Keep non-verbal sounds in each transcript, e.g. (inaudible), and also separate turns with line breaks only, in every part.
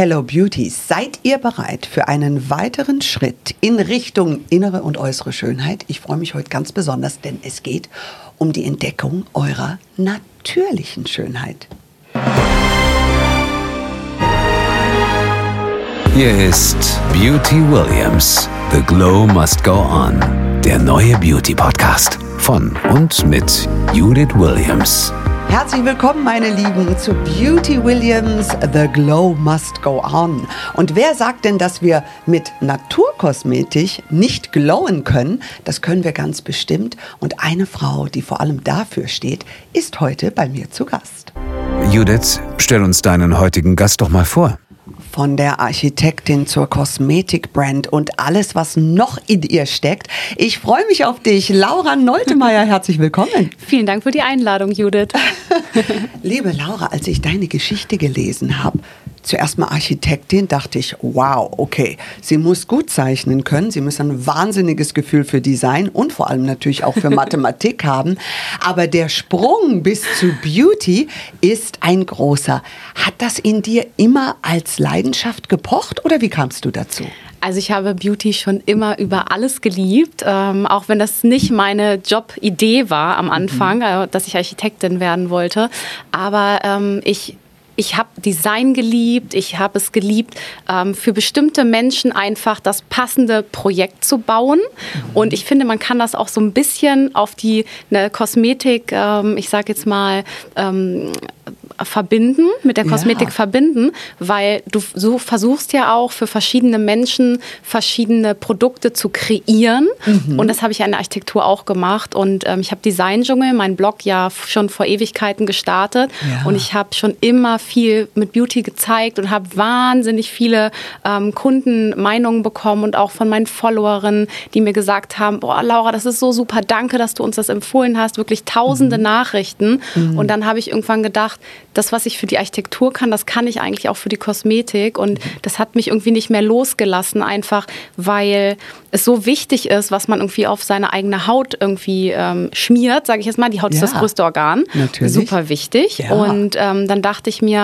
Hello Beauties, seid ihr bereit für einen weiteren Schritt in Richtung innere und äußere Schönheit? Ich freue mich heute ganz besonders, denn es geht um die Entdeckung eurer natürlichen Schönheit.
Hier ist Beauty Williams. The Glow Must Go On. Der neue Beauty Podcast von und mit Judith Williams.
Herzlich willkommen, meine Lieben, zu Beauty Williams The Glow Must Go On. Und wer sagt denn, dass wir mit Naturkosmetik nicht glowen können? Das können wir ganz bestimmt. Und eine Frau, die vor allem dafür steht, ist heute bei mir zu Gast.
Judith, stell uns deinen heutigen Gast doch mal vor
von der Architektin zur Kosmetikbrand und alles, was noch in ihr steckt. Ich freue mich auf dich. Laura Noltemeyer, (laughs) herzlich willkommen.
Vielen Dank für die Einladung, Judith. (laughs)
Liebe Laura, als ich deine Geschichte gelesen habe, zuerst mal Architektin, dachte ich, wow, okay, sie muss gut zeichnen können, sie muss ein wahnsinniges Gefühl für Design und vor allem natürlich auch für (laughs) Mathematik haben. Aber der Sprung bis zu Beauty ist ein großer. Hat das in dir immer als Leidenschaft gepocht oder wie kamst du dazu?
Also ich habe Beauty schon immer über alles geliebt, ähm, auch wenn das nicht meine Jobidee war am Anfang, mhm. dass ich Architektin werden wollte. Aber ähm, ich ich habe Design geliebt, ich habe es geliebt, ähm, für bestimmte Menschen einfach das passende Projekt zu bauen. Mhm. Und ich finde, man kann das auch so ein bisschen auf die eine Kosmetik, ähm, ich sage jetzt mal, ähm, verbinden, mit der Kosmetik ja. verbinden, weil du so versuchst ja auch für verschiedene Menschen verschiedene Produkte zu kreieren. Mhm. Und das habe ich in der Architektur auch gemacht. Und ähm, ich habe Design Dschungel, mein Blog ja schon vor Ewigkeiten gestartet. Ja. Und ich habe schon immer viel mit Beauty gezeigt und habe wahnsinnig viele ähm, Kundenmeinungen bekommen und auch von meinen Followerinnen, die mir gesagt haben, boah, Laura, das ist so super, danke, dass du uns das empfohlen hast. Wirklich tausende mhm. Nachrichten. Mhm. Und dann habe ich irgendwann gedacht, das, was ich für die Architektur kann, das kann ich eigentlich auch für die Kosmetik. Und das hat mich irgendwie nicht mehr losgelassen, einfach weil es so wichtig ist, was man irgendwie auf seine eigene Haut irgendwie ähm, schmiert, sage ich jetzt mal. Die Haut ja, ist das größte Organ.
Natürlich.
Super wichtig. Ja. Und ähm, dann dachte ich mir,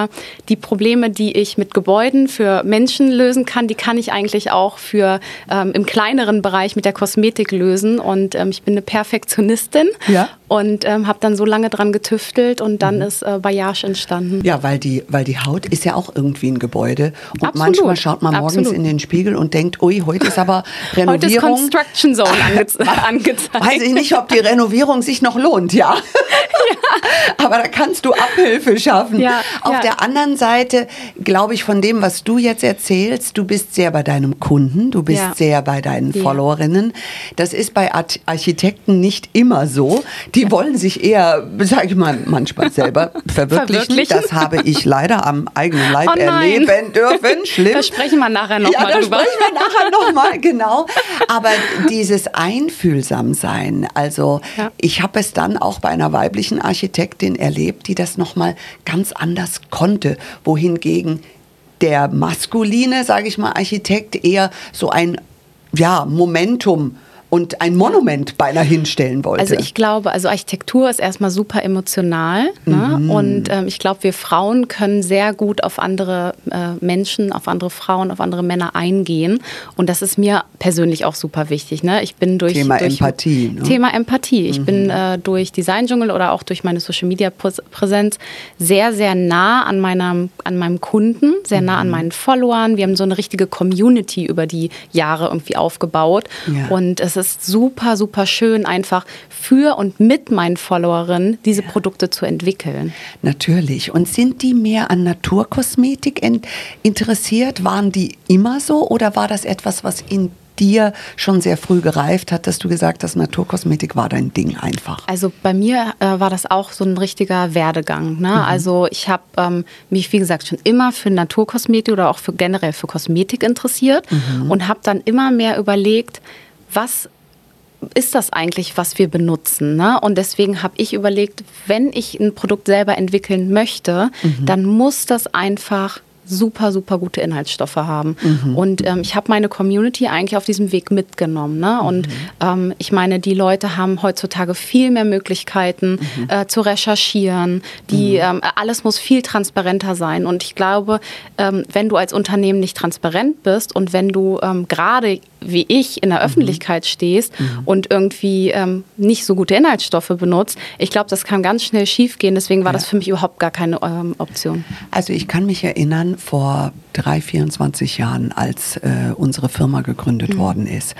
die Probleme, die ich mit Gebäuden für Menschen lösen kann, die kann ich eigentlich auch für ähm, im kleineren Bereich mit der Kosmetik lösen. Und ähm, ich bin eine Perfektionistin. Ja und ähm, habe dann so lange dran getüftelt und dann mhm. ist äh, Bayage entstanden.
Ja, weil die, weil die Haut ist ja auch irgendwie ein Gebäude und Absolut. manchmal schaut man morgens Absolut. in den Spiegel und denkt, ui, heute ist aber Renovierung. (laughs) Heute ist
Construction Zone (laughs) ange angezeigt. (laughs)
Weiß ich nicht, ob die Renovierung sich noch lohnt, ja. ja. Aber da kannst du Abhilfe schaffen. Ja, Auf ja. der anderen Seite glaube ich von dem, was du jetzt erzählst, du bist sehr bei deinem Kunden, du bist sehr bei deinen Followerinnen. Das ist bei Architekten nicht immer so die wollen sich eher, sage ich mal, manchmal selber (laughs) verwirklichen. verwirklichen. Das habe ich leider am eigenen Leib oh erleben dürfen. (laughs)
Schlimm. Da sprechen wir nachher nochmal
ja, drüber. Da sprechen wir nachher nochmal, genau. Aber dieses Einfühlsamsein, also ja. ich habe es dann auch bei einer weiblichen Architektin erlebt, die das nochmal ganz anders konnte, wohingegen der maskuline, sage ich mal, Architekt eher so ein ja, Momentum und ein Monument beinahe hinstellen wollte.
Also ich glaube, also Architektur ist erstmal super emotional ne? mhm. und ähm, ich glaube, wir Frauen können sehr gut auf andere äh, Menschen, auf andere Frauen, auf andere Männer eingehen und das ist mir persönlich auch super wichtig. Ne? Ich bin durch
Thema
durch,
Empathie.
Ne? Thema Empathie. Ich mhm. bin äh, durch Design Dschungel oder auch durch meine Social Media Präsenz sehr sehr nah an meinem an meinem Kunden, sehr nah an mhm. meinen Followern. Wir haben so eine richtige Community über die Jahre irgendwie aufgebaut ja. und es ist ist super, super schön, einfach für und mit meinen Followerinnen diese ja. Produkte zu entwickeln.
Natürlich. Und sind die mehr an Naturkosmetik interessiert? Waren die immer so oder war das etwas, was in dir schon sehr früh gereift hat, dass du gesagt hast, Naturkosmetik war dein Ding einfach?
Also bei mir äh, war das auch so ein richtiger Werdegang. Ne? Mhm. Also ich habe ähm, mich, wie gesagt, schon immer für Naturkosmetik oder auch für generell für Kosmetik interessiert mhm. und habe dann immer mehr überlegt, was ist das eigentlich, was wir benutzen? Ne? Und deswegen habe ich überlegt, wenn ich ein Produkt selber entwickeln möchte, mhm. dann muss das einfach super, super gute Inhaltsstoffe haben. Mhm. Und ähm, ich habe meine Community eigentlich auf diesem Weg mitgenommen. Ne? Und mhm. ähm, ich meine, die Leute haben heutzutage viel mehr Möglichkeiten mhm. äh, zu recherchieren. Die, mhm. ähm, alles muss viel transparenter sein. Und ich glaube, ähm, wenn du als Unternehmen nicht transparent bist und wenn du ähm, gerade wie ich in der mhm. Öffentlichkeit stehst mhm. und irgendwie ähm, nicht so gute Inhaltsstoffe benutzt, ich glaube, das kann ganz schnell schiefgehen. Deswegen war ja. das für mich überhaupt gar keine Option.
Also ich kann mich erinnern, vor drei, 24 Jahren, als äh, unsere Firma gegründet mhm. worden ist,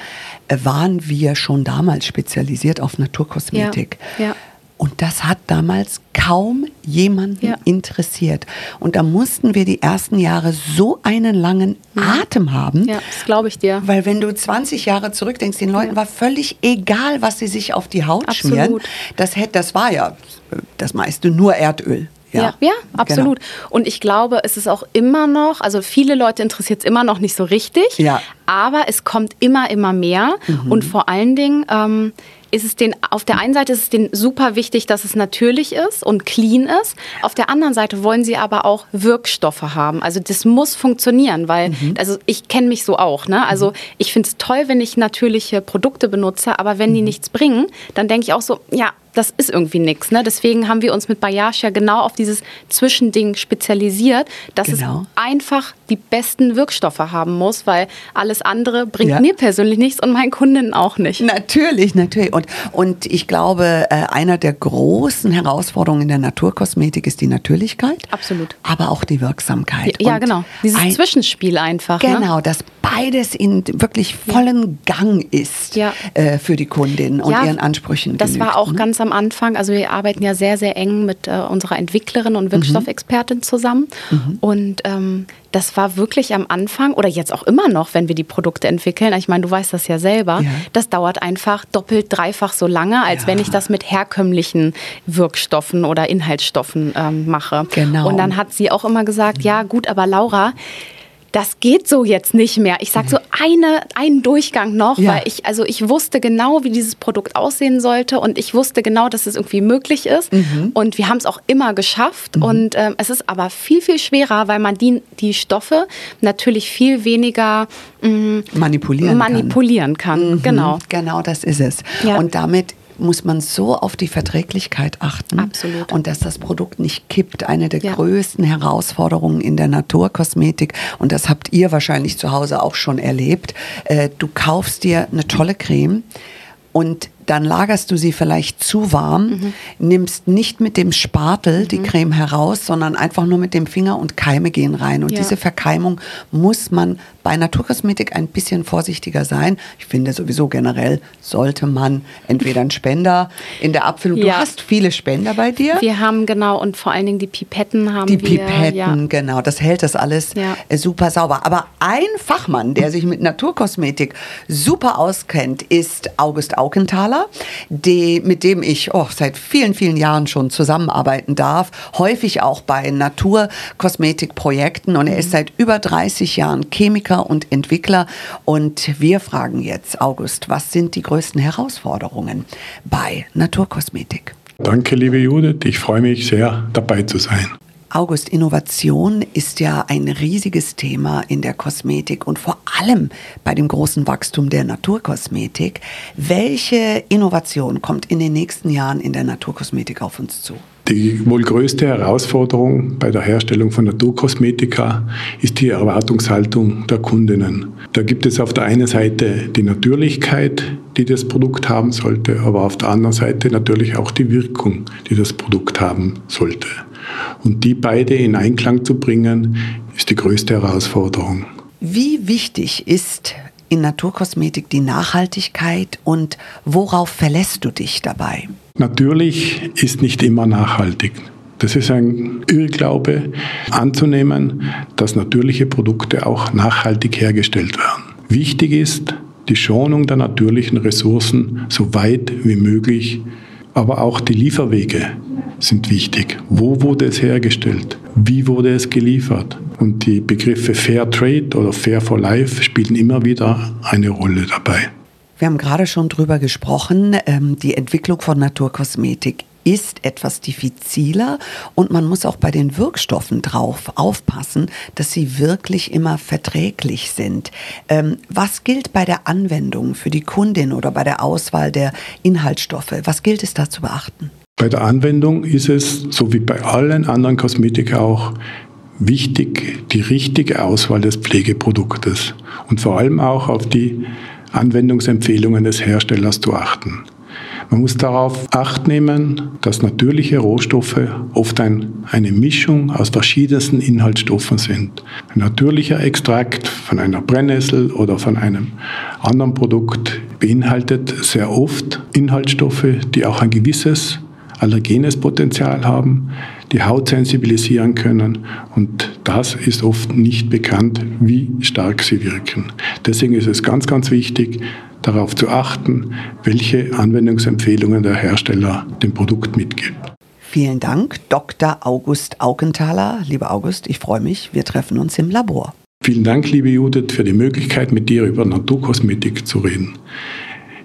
äh, waren wir schon damals spezialisiert auf Naturkosmetik. Ja. ja. Und das hat damals kaum jemanden ja. interessiert. Und da mussten wir die ersten Jahre so einen langen mhm. Atem haben.
Ja, das glaube ich dir.
Weil wenn du 20 Jahre zurückdenkst, den Leuten ja. war völlig egal, was sie sich auf die Haut Absolut. schmieren. Das, hätte, das war ja das meiste nur Erdöl.
Ja, ja, absolut. Genau. Und ich glaube, es ist auch immer noch, also viele Leute interessiert es immer noch nicht so richtig, ja. aber es kommt immer, immer mehr. Mhm. Und vor allen Dingen ähm, ist es den, auf der einen Seite ist es denen super wichtig, dass es natürlich ist und clean ist. Auf der anderen Seite wollen sie aber auch Wirkstoffe haben. Also das muss funktionieren, weil, mhm. also ich kenne mich so auch. Ne? Also mhm. ich finde es toll, wenn ich natürliche Produkte benutze, aber wenn die mhm. nichts bringen, dann denke ich auch so, ja, das ist irgendwie nichts. Ne? Deswegen haben wir uns mit Bayash ja genau auf dieses Zwischending spezialisiert, dass genau. es einfach die besten Wirkstoffe haben muss, weil alles andere bringt ja. mir persönlich nichts und meinen Kundinnen auch nicht.
Natürlich, natürlich. Und, und ich glaube, äh, einer der großen Herausforderungen in der Naturkosmetik ist die Natürlichkeit.
Absolut.
Aber auch die Wirksamkeit.
Ja, ja genau. Dieses ein, Zwischenspiel einfach.
Ne? Genau, ne? dass beides in wirklich vollen. Gang ist ja. äh, für die Kundin und ihren Ansprüchen.
Das genügt, war auch ne? ganz am Anfang. Also wir arbeiten ja sehr, sehr eng mit äh, unserer Entwicklerin und Wirkstoffexpertin zusammen. Mhm. Und ähm, das war wirklich am Anfang oder jetzt auch immer noch, wenn wir die Produkte entwickeln. Ich meine, du weißt das ja selber. Ja. Das dauert einfach doppelt, dreifach so lange, als ja. wenn ich das mit herkömmlichen Wirkstoffen oder Inhaltsstoffen ähm, mache. Genau. Und dann hat sie auch immer gesagt, ja gut, aber Laura, das geht so jetzt nicht mehr. Ich sage so eine, einen Durchgang noch, ja. weil ich, also ich wusste genau, wie dieses Produkt aussehen sollte und ich wusste genau, dass es irgendwie möglich ist. Mhm. Und wir haben es auch immer geschafft. Mhm. Und ähm, es ist aber viel, viel schwerer, weil man die, die Stoffe natürlich viel weniger
mh, mm, manipulieren,
manipulieren kann. kann.
Mhm.
Genau.
Genau, das ist es. Ja. Und damit muss man so auf die Verträglichkeit achten
Absolut.
und dass das Produkt nicht kippt. Eine der ja. größten Herausforderungen in der Naturkosmetik und das habt ihr wahrscheinlich zu Hause auch schon erlebt. Äh, du kaufst dir eine tolle Creme und dann lagerst du sie vielleicht zu warm, mhm. nimmst nicht mit dem Spatel mhm. die Creme heraus, sondern einfach nur mit dem Finger und Keime gehen rein. Und ja. diese Verkeimung muss man bei Naturkosmetik ein bisschen vorsichtiger sein. Ich finde sowieso generell sollte man entweder einen Spender in der Abfüllung. Ja. Du hast viele Spender bei dir.
Wir haben genau und vor allen Dingen die Pipetten haben
die
wir. Die
Pipetten, ja. genau. Das hält das alles äh, super sauber. Aber ein Fachmann, der sich mit Naturkosmetik super auskennt, ist August Aukenthaler. Die, mit dem ich oh, seit vielen, vielen Jahren schon zusammenarbeiten darf, häufig auch bei Naturkosmetikprojekten und er ist seit über 30 Jahren Chemiker und Entwickler und wir fragen jetzt, August, was sind die größten Herausforderungen bei Naturkosmetik?
Danke, liebe Judith. Ich freue mich sehr, dabei zu sein.
August, Innovation ist ja ein riesiges Thema in der Kosmetik und vor allem bei dem großen Wachstum der Naturkosmetik. Welche Innovation kommt in den nächsten Jahren in der Naturkosmetik auf uns zu?
Die wohl größte Herausforderung bei der Herstellung von Naturkosmetika ist die Erwartungshaltung der Kundinnen. Da gibt es auf der einen Seite die Natürlichkeit, die das Produkt haben sollte, aber auf der anderen Seite natürlich auch die Wirkung, die das Produkt haben sollte. Und die beide in Einklang zu bringen, ist die größte Herausforderung.
Wie wichtig ist in Naturkosmetik die Nachhaltigkeit und worauf verlässt du dich dabei?
Natürlich ist nicht immer nachhaltig. Das ist ein Irrglaube anzunehmen, dass natürliche Produkte auch nachhaltig hergestellt werden. Wichtig ist die Schonung der natürlichen Ressourcen so weit wie möglich, aber auch die Lieferwege sind wichtig. Wo wurde es hergestellt? Wie wurde es geliefert? Und die Begriffe Fair Trade oder Fair for Life spielen immer wieder eine Rolle dabei.
Wir haben gerade schon drüber gesprochen, ähm, die Entwicklung von Naturkosmetik ist etwas diffiziler und man muss auch bei den Wirkstoffen drauf aufpassen, dass sie wirklich immer verträglich sind. Ähm, was gilt bei der Anwendung für die Kundin oder bei der Auswahl der Inhaltsstoffe? Was gilt es da zu beachten?
Bei der Anwendung ist es, so wie bei allen anderen Kosmetika auch, wichtig, die richtige Auswahl des Pflegeproduktes und vor allem auch auf die Anwendungsempfehlungen des Herstellers zu achten. Man muss darauf acht nehmen, dass natürliche Rohstoffe oft ein, eine Mischung aus verschiedensten Inhaltsstoffen sind. Ein natürlicher Extrakt von einer Brennnessel oder von einem anderen Produkt beinhaltet sehr oft Inhaltsstoffe, die auch ein gewisses allergenes Potenzial haben, die Haut sensibilisieren können und das ist oft nicht bekannt, wie stark sie wirken. Deswegen ist es ganz, ganz wichtig, darauf zu achten, welche Anwendungsempfehlungen der Hersteller dem Produkt mitgibt.
Vielen Dank, Dr. August Augenthaler. Lieber August, ich freue mich, wir treffen uns im Labor.
Vielen Dank, liebe Judith, für die Möglichkeit, mit dir über Naturkosmetik zu reden.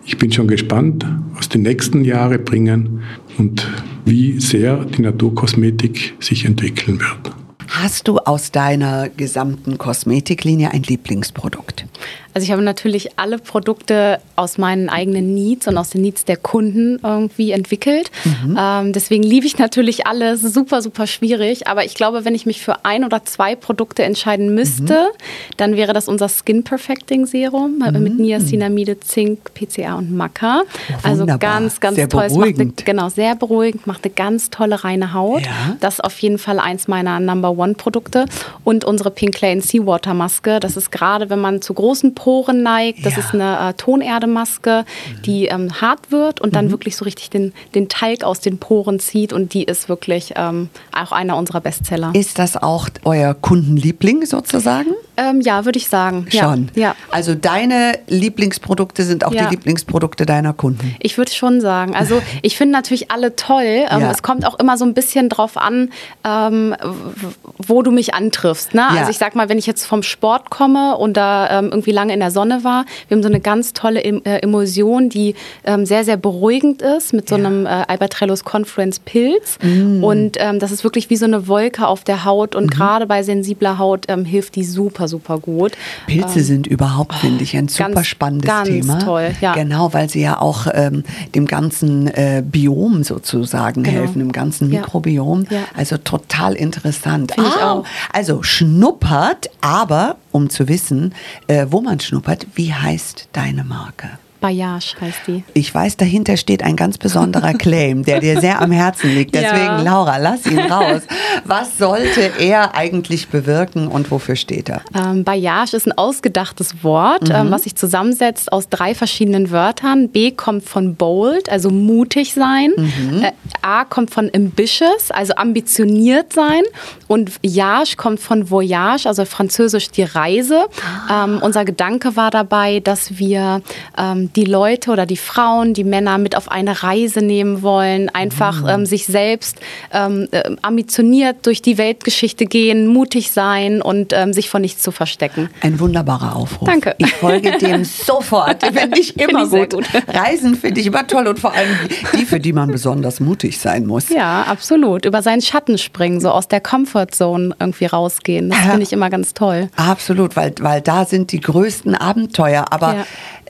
Ich bin schon gespannt, was die nächsten Jahre bringen und wie sehr die Naturkosmetik sich entwickeln wird.
Hast du aus deiner gesamten Kosmetiklinie ein Lieblingsprodukt?
Also ich habe natürlich alle Produkte aus meinen eigenen Needs und aus den Needs der Kunden irgendwie entwickelt. Mhm. Ähm, deswegen liebe ich natürlich alles. Super, super schwierig. Aber ich glaube, wenn ich mich für ein oder zwei Produkte entscheiden müsste, mhm. dann wäre das unser Skin Perfecting Serum mhm. mit Niacinamide, Zink, PCA und Maca. Oh, also ganz, ganz
sehr
toll.
Beruhigend.
Eine, genau, sehr beruhigend, macht eine ganz tolle reine Haut. Ja. Das ist auf jeden Fall eins meiner Number One Produkte. Und unsere Pink Clay and Seawater Maske. Das ist gerade, wenn man zu großen Poren neigt. Das ja. ist eine äh, Tonerdemaske, mhm. die ähm, hart wird und dann mhm. wirklich so richtig den, den Talg aus den Poren zieht. Und die ist wirklich ähm, auch einer unserer Bestseller.
Ist das auch euer Kundenliebling sozusagen?
Ähm, ja, würde ich sagen.
Schon.
Ja.
Also deine Lieblingsprodukte sind auch ja. die Lieblingsprodukte deiner Kunden.
Ich würde schon sagen. Also (laughs) ich finde natürlich alle toll. Ähm, ja. Es kommt auch immer so ein bisschen drauf an, ähm, wo du mich antriffst. Ne? Also ich sag mal, wenn ich jetzt vom Sport komme und da ähm, irgendwie lange in der Sonne war. Wir haben so eine ganz tolle äh, Emulsion, die ähm, sehr, sehr beruhigend ist mit so ja. einem äh, Albatrellos Confluence Pilz. Mm. Und ähm, das ist wirklich wie so eine Wolke auf der Haut. Und mhm. gerade bei sensibler Haut ähm, hilft die super, super gut.
Pilze ähm, sind überhaupt, finde ich, ein super ganz, spannendes
ganz
Thema.
Ganz toll, ja.
Genau, weil sie ja auch ähm, dem ganzen äh, Biom sozusagen genau. helfen, dem ganzen Mikrobiom. Ja. Also total interessant.
Ah, ich auch.
Also schnuppert, aber um zu wissen, äh, wo man schnuppert, wie heißt deine Marke?
Bayage heißt die.
Ich weiß, dahinter steht ein ganz besonderer (laughs) Claim, der dir sehr am Herzen liegt. Deswegen, ja. Laura, lass ihn raus. Was sollte er eigentlich bewirken und wofür steht er?
Ähm, Bayage ist ein ausgedachtes Wort, mhm. ähm, was sich zusammensetzt aus drei verschiedenen Wörtern. B kommt von bold, also mutig sein. Mhm. Äh, A kommt von ambitious, also ambitioniert sein. Und Yage kommt von voyage, also französisch die Reise. Ah. Ähm, unser Gedanke war dabei, dass wir ähm, die Leute oder die Frauen, die Männer mit auf eine Reise nehmen wollen, einfach mhm. ähm, sich selbst ähm, äh, ambitioniert durch die Weltgeschichte gehen, mutig sein und ähm, sich vor nichts zu verstecken.
Ein wunderbarer Aufruf.
Danke.
Ich folge dem (laughs) sofort. Finde ich immer find ich gut. gut. Reisen finde ich immer toll und vor allem die, für die man besonders mutig sein muss.
Ja, absolut. Über seinen Schatten springen, so aus der Comfortzone irgendwie rausgehen. Das finde ich immer ganz toll.
Absolut, weil, weil da sind die größten Abenteuer. Aber ja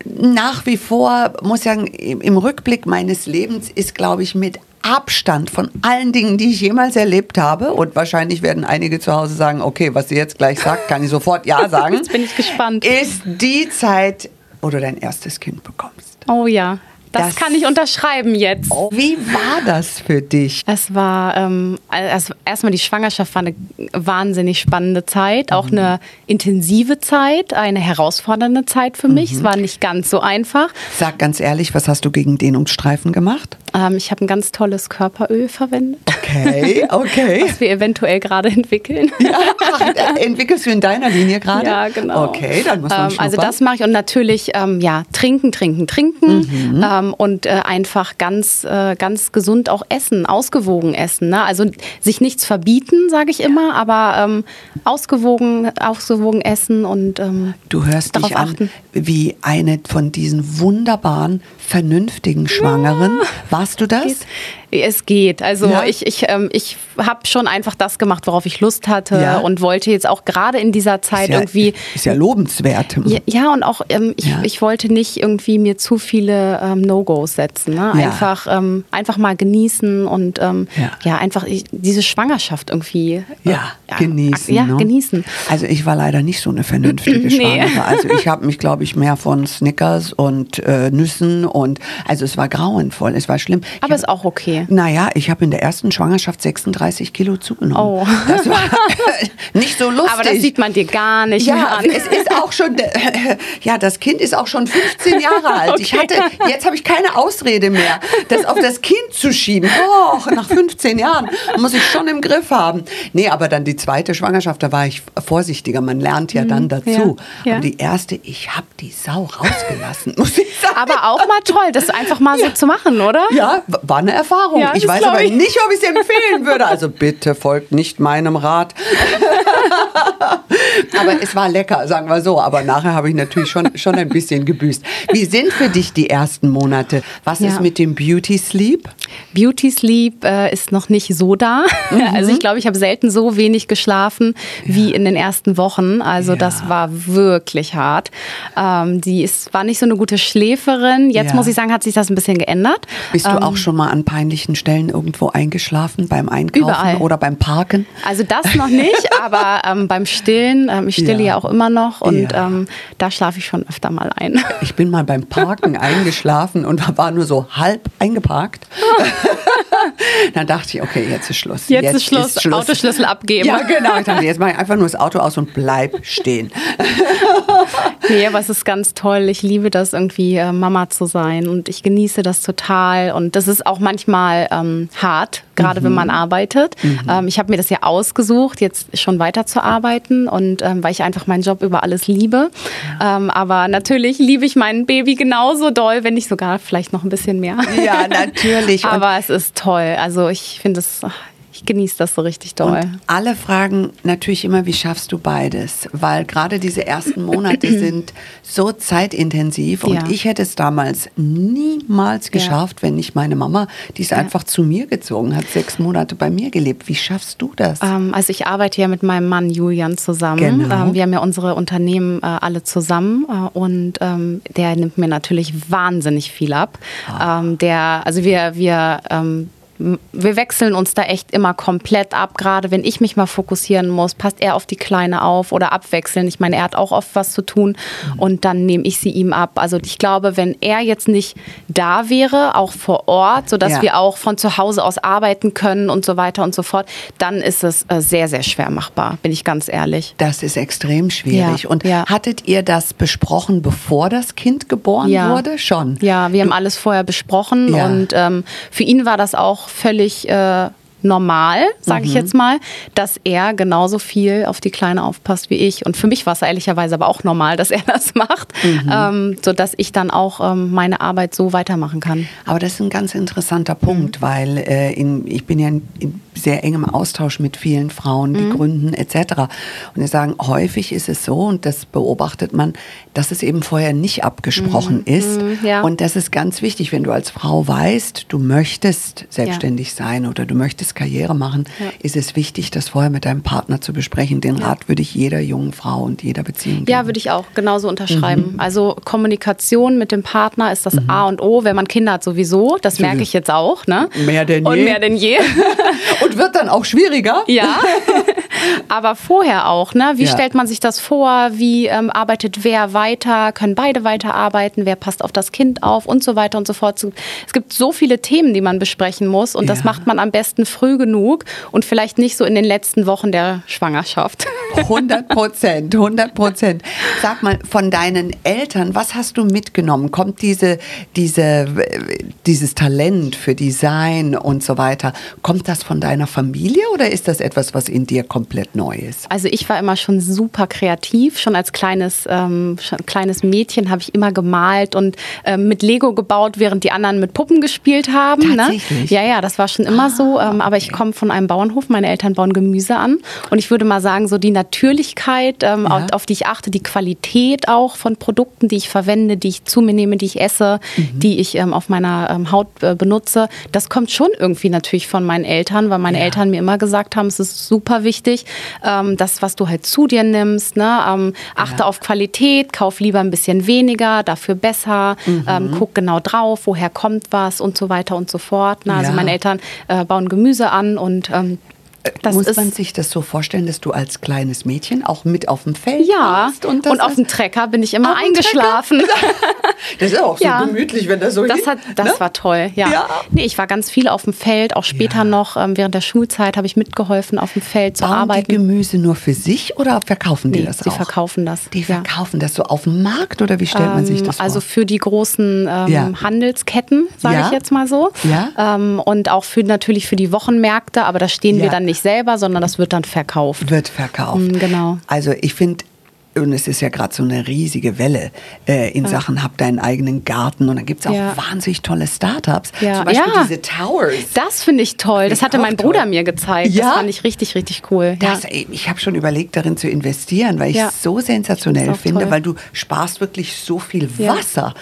nach wie vor, muss ich sagen, im Rückblick meines Lebens ist, glaube ich, mit Abstand von allen Dingen, die ich jemals erlebt habe. Und wahrscheinlich werden einige zu Hause sagen, okay, was sie jetzt gleich sagt, kann ich sofort Ja (laughs) sagen.
Jetzt bin ich gespannt.
Ist die Zeit, wo du dein erstes Kind bekommst.
Oh ja. Das, das, kann ich unterschreiben jetzt.
Oh, wie war das für dich?
Es war ähm, also erstmal die Schwangerschaft war eine wahnsinnig spannende Zeit, auch mhm. eine intensive Zeit, eine herausfordernde Zeit für mich. Mhm. Es war nicht ganz so einfach.
Sag ganz ehrlich, was hast du gegen Dehnungsstreifen gemacht?
Ähm, ich habe ein ganz tolles Körperöl verwendet.
Okay, (laughs) okay.
was wir eventuell gerade entwickeln. (laughs)
Ja, ach, entwickelst du in deiner Linie gerade?
Ja, genau.
Okay, dann muss man ähm,
Also das mache ich und natürlich ähm, ja trinken, trinken, trinken. Mhm. Ähm, und äh, einfach ganz, äh, ganz gesund auch essen, ausgewogen essen. Ne? Also sich nichts verbieten, sage ich immer, aber ähm, ausgewogen, ausgewogen essen und ähm,
Du hörst dich achten. Wie eine von diesen wunderbaren, vernünftigen Schwangeren. Ja. Warst du das?
Es geht. Also ja? ich, ich, ähm, ich habe schon einfach das gemacht, worauf ich Lust hatte ja. und wollte jetzt auch gerade in dieser Zeit
ist
irgendwie.
Ist ja lobenswert.
Ja, ja und auch ähm, ich, ich wollte nicht irgendwie mir zu viele ähm, No-Gos setzen. Ne? Einfach, ähm, einfach mal genießen und ähm, ja. einfach ich, diese Schwangerschaft irgendwie. Äh,
ja, genießen.
Ja, ne? genießen.
Also ich war leider nicht so eine vernünftige (clears throat) nee. Schwangere. Also ich habe mich, glaube ich, mehr von Snickers und äh, Nüssen und also es war grauenvoll, es war schlimm.
Aber es ist auch okay.
Naja, ich habe in der ersten Schwangerschaft 36 Kilo zugenommen. Oh. Das war (laughs) nicht so lustig.
Aber das sieht man dir gar nicht
ja,
mehr an.
Es ist auch schon, (laughs) ja, das Kind ist auch schon 15 Jahre alt. Okay. Ich hatte, jetzt habe ich keine Ausrede mehr, das auf das Kind zu schieben. Oh, nach 15 Jahren muss ich schon im Griff haben. Nee, aber dann die zweite Schwangerschaft, da war ich vorsichtiger. Man lernt ja dann mhm. dazu. Ja, ja. Und die erste, ich habe die Sau rausgelassen, (laughs) muss ich sagen.
Aber auch mal toll, das einfach mal ja. so zu machen, oder?
Ja, war eine Erfahrung. ich weiß aber ich. nicht, ob ich es empfehlen würde. Also bitte folgt nicht meinem Rat. (laughs) (laughs) aber es war lecker, sagen wir so. Aber nachher habe ich natürlich schon, schon ein bisschen gebüßt. Wie sind für dich die ersten Monate? Was ist mit dem Beauty Sleep?
Beauty Sleep äh, ist noch nicht so da. Mhm. (laughs) Also ich glaube, ich habe selten so wenig geschlafen wie in den ersten Wochen. Also das war wirklich hart. Ähm, die ist, war nicht so eine gute Schläferin. Jetzt muss ich sagen, hat sich das ein bisschen geändert.
Bist du auch ähm, schon mal an peinlichen Stellen irgendwo eingeschlafen? Beim Einkaufen überall. oder beim Parken?
Also das noch nicht, (laughs) aber ähm, beim Stillen, ähm, ich stille ja. ja. auch immer noch und ja. ähm, da schlafe ich schon öfter mal ein. (laughs)
Ich bin mal beim Parken eingeschlafen und war nur so halb eingeparkt. (laughs) Dann dachte ich, okay, jetzt ist Schluss.
Jetzt, jetzt ist, Schluss. ist Schluss. Autoschlüssel abgeben.
Ja, genau. Ich dachte, jetzt mache ich einfach nur das Auto aus und bleib stehen. (laughs)
nee, aber es ist ganz toll. Ich liebe das irgendwie, äh, Mama zu sein und ich genieße das total. Und das ist auch manchmal ähm, hart, gerade mhm. wenn man arbeitet. Mhm. Ähm, ich habe mir das ja ausgesucht, jetzt schon weiterzuarbeiten und ähm, weil ich einfach meinen Job über alles liebe. Ja. Ähm, aber natürlich liebe ich mein Baby genauso doll, wenn nicht sogar vielleicht noch ein bisschen mehr.
Ja, natürlich.
aber es ist toll. Also ich finde es ich genieße das so richtig doll. Und
alle fragen natürlich immer, wie schaffst du beides? Weil gerade diese ersten Monate (clears throat) sind so zeitintensiv und ja. ich hätte es damals niemals geschafft, ja. wenn nicht meine Mama, die ist ja. einfach zu mir gezogen, hat sechs Monate bei mir gelebt. Wie schaffst du das?
Ähm, also ich arbeite ja mit meinem Mann Julian zusammen. Genau. Ähm, wir haben ja unsere Unternehmen äh, alle zusammen äh, und ähm, der nimmt mir natürlich wahnsinnig viel ab. Ah. Ähm, der, also wir, wir ähm, wir wechseln uns da echt immer komplett ab. Gerade wenn ich mich mal fokussieren muss, passt er auf die Kleine auf oder abwechseln. Ich meine, er hat auch oft was zu tun und dann nehme ich sie ihm ab. Also ich glaube, wenn er jetzt nicht da wäre, auch vor Ort, sodass ja. wir auch von zu Hause aus arbeiten können und so weiter und so fort, dann ist es äh, sehr, sehr schwer machbar, bin ich ganz ehrlich.
Das ist extrem schwierig. Ja. Und ja. hattet ihr das besprochen, bevor das Kind geboren wurde? Schon.
Ja, wir haben alles vorher besprochen und ähm, für ihn war das auch völlig äh, normal, sage ich mhm. jetzt mal, dass er genauso viel auf die Kleine aufpasst wie ich. Und für mich war es ehrlicherweise aber auch normal, dass er (laughs) das macht, mhm. ähm, sodass ich dann auch ähm, meine Arbeit so weitermachen kann.
Aber das ist ein ganz interessanter Punkt, mhm. weil äh, in, ich bin ja in, in sehr engem Austausch mit vielen Frauen, die mhm. gründen etc. Und die sagen, häufig ist es so, und das beobachtet man, dass es eben vorher nicht abgesprochen mhm. ist. Mhm, ja. Und das ist ganz wichtig, wenn du als Frau weißt, du möchtest selbstständig ja. sein oder du möchtest Karriere machen, ja. ist es wichtig, das vorher mit deinem Partner zu besprechen. Den Rat würde ich jeder jungen Frau und jeder Beziehung geben.
Ja, würde ich auch genauso unterschreiben. Mhm. Also Kommunikation mit dem Partner ist das mhm. A und O, wenn man Kinder hat sowieso. Das merke ich jetzt auch. Ne?
Mehr denn je.
Und mehr denn je.
und (laughs) (laughs) wird dann auch schwieriger.
Ja. (laughs) Aber vorher auch, ne? Wie ja. stellt man sich das vor? Wie ähm, arbeitet wer weiter? Können beide weiterarbeiten? Wer passt auf das Kind auf? Und so weiter und so fort. Es gibt so viele Themen, die man besprechen muss. Und ja. das macht man am besten früh genug und vielleicht nicht so in den letzten Wochen der Schwangerschaft. (laughs)
100 Prozent, 100 Prozent. Sag mal, von deinen Eltern, was hast du mitgenommen? Kommt diese, diese, dieses Talent für Design und so weiter, kommt das von deiner deiner Familie oder ist das etwas, was in dir komplett neu ist?
Also ich war immer schon super kreativ. Schon als kleines, ähm, kleines Mädchen habe ich immer gemalt und ähm, mit Lego gebaut, während die anderen mit Puppen gespielt haben.
Ne? Tatsächlich?
Ne? Ja, ja, das war schon immer ah, so. Ähm, okay. Aber ich komme von einem Bauernhof. Meine Eltern bauen Gemüse an. Und ich würde mal sagen, so die Natürlichkeit, ähm, ja. auf, auf, die ich achte, die Qualität auch von Produkten, die ich verwende, die ich zu mir nehme, die ich esse, mhm. die ich ähm, auf meiner ähm, Haut äh, benutze, das kommt schon irgendwie natürlich von meinen Eltern, weil meine ja. Eltern mir immer gesagt haben, es ist super wichtig, ähm, das, was du halt zu dir nimmst, ne? Ähm, achte ja. auf Qualität, kauf lieber ein bisschen weniger, dafür besser, mhm. ähm, guck genau drauf, woher kommt was und so weiter und so fort. Ne? Also meine Eltern äh, bauen Gemüse an und ähm,
das Muss man sich das so vorstellen, dass du als kleines Mädchen auch mit auf dem Feld
ja,
warst?
Und, und auf dem Trecker bin ich immer eingeschlafen. (laughs)
das ist auch so ja. gemütlich, wenn das so
Das, hat, das ne? war toll, ja. ja. Nee, ich war ganz viel auf dem Feld, auch später ja. noch, ähm, während der Schulzeit habe ich mitgeholfen, auf dem Feld zu Bauen arbeiten.
die Gemüse nur für sich oder verkaufen die nee, das
auch? die verkaufen das.
Die verkaufen das so auf dem Markt oder wie stellt ähm, man sich das
vor? Also für die großen ähm, Handelsketten, sage ich jetzt mal so. Ja. Ähm, und auch für natürlich für die Wochenmärkte, aber da stehen wir dann nicht selber, sondern das wird dann verkauft.
Wird verkauft.
Mhm, genau.
Also ich finde, und es ist ja gerade so eine riesige Welle äh, in ja. Sachen, hab deinen eigenen Garten und dann gibt es auch ja. wahnsinnig tolle Startups.
Ja.
Zum Beispiel
ja.
diese Towers.
Das finde ich toll. Das hatte mein Bruder toll. mir gezeigt. Ja? Das fand ich richtig, richtig cool.
Das, ich habe schon überlegt, darin zu investieren, weil ich es so sensationell finde, toll. weil du sparst wirklich so viel Wasser,